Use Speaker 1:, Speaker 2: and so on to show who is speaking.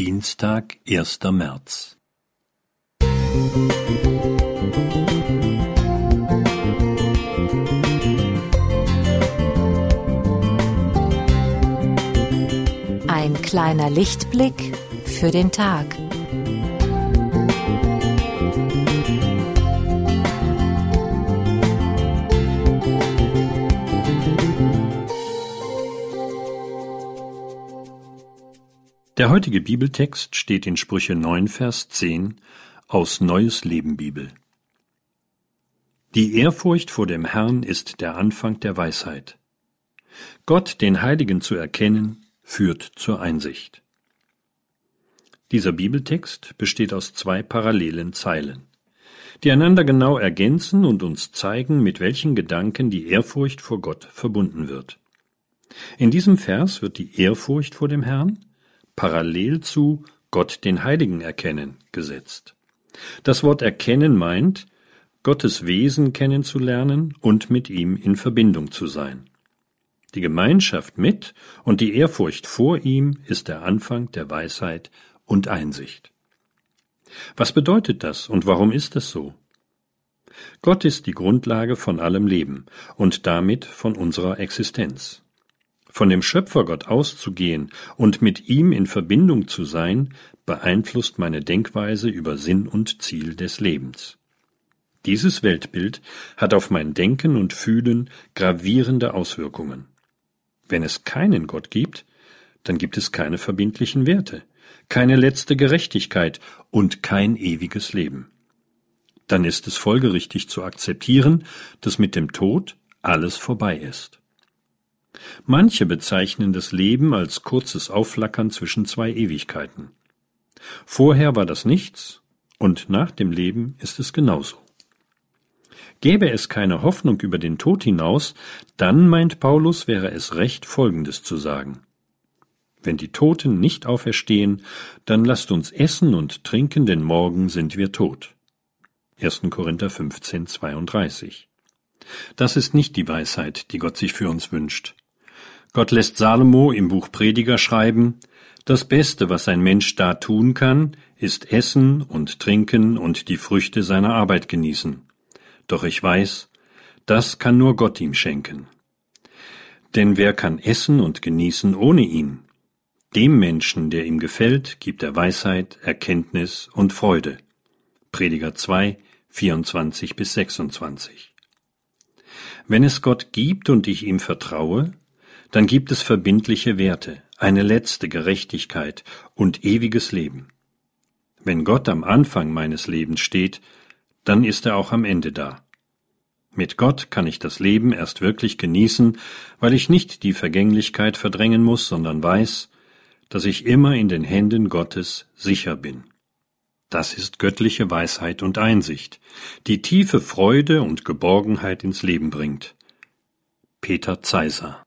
Speaker 1: Dienstag, 1. März.
Speaker 2: Ein kleiner Lichtblick für den Tag.
Speaker 1: Der heutige Bibeltext steht in Sprüche 9, Vers 10 aus Neues Leben Bibel. Die Ehrfurcht vor dem Herrn ist der Anfang der Weisheit. Gott, den Heiligen zu erkennen, führt zur Einsicht. Dieser Bibeltext besteht aus zwei parallelen Zeilen, die einander genau ergänzen und uns zeigen, mit welchen Gedanken die Ehrfurcht vor Gott verbunden wird. In diesem Vers wird die Ehrfurcht vor dem Herrn parallel zu Gott den Heiligen erkennen gesetzt. Das Wort erkennen meint, Gottes Wesen kennenzulernen und mit ihm in Verbindung zu sein. Die Gemeinschaft mit und die Ehrfurcht vor ihm ist der Anfang der Weisheit und Einsicht. Was bedeutet das und warum ist es so? Gott ist die Grundlage von allem Leben und damit von unserer Existenz. Von dem Schöpfergott auszugehen und mit ihm in Verbindung zu sein, beeinflusst meine Denkweise über Sinn und Ziel des Lebens. Dieses Weltbild hat auf mein Denken und Fühlen gravierende Auswirkungen. Wenn es keinen Gott gibt, dann gibt es keine verbindlichen Werte, keine letzte Gerechtigkeit und kein ewiges Leben. Dann ist es folgerichtig zu akzeptieren, dass mit dem Tod alles vorbei ist. Manche bezeichnen das Leben als kurzes Aufflackern zwischen zwei Ewigkeiten. Vorher war das nichts und nach dem Leben ist es genauso. Gäbe es keine Hoffnung über den Tod hinaus, dann, meint Paulus, wäre es recht, Folgendes zu sagen. Wenn die Toten nicht auferstehen, dann lasst uns essen und trinken, denn morgen sind wir tot. 1. Korinther 15, 32. Das ist nicht die Weisheit, die Gott sich für uns wünscht. Gott lässt Salomo im Buch Prediger schreiben, das Beste, was ein Mensch da tun kann, ist essen und trinken und die Früchte seiner Arbeit genießen. Doch ich weiß, das kann nur Gott ihm schenken. Denn wer kann essen und genießen ohne ihn? Dem Menschen, der ihm gefällt, gibt er Weisheit, Erkenntnis und Freude. Prediger 2, 24 bis 26. Wenn es Gott gibt und ich ihm vertraue, dann gibt es verbindliche Werte, eine letzte Gerechtigkeit und ewiges Leben. Wenn Gott am Anfang meines Lebens steht, dann ist er auch am Ende da. Mit Gott kann ich das Leben erst wirklich genießen, weil ich nicht die Vergänglichkeit verdrängen muss, sondern weiß, dass ich immer in den Händen Gottes sicher bin. Das ist göttliche Weisheit und Einsicht, die tiefe Freude und Geborgenheit ins Leben bringt. Peter Zeiser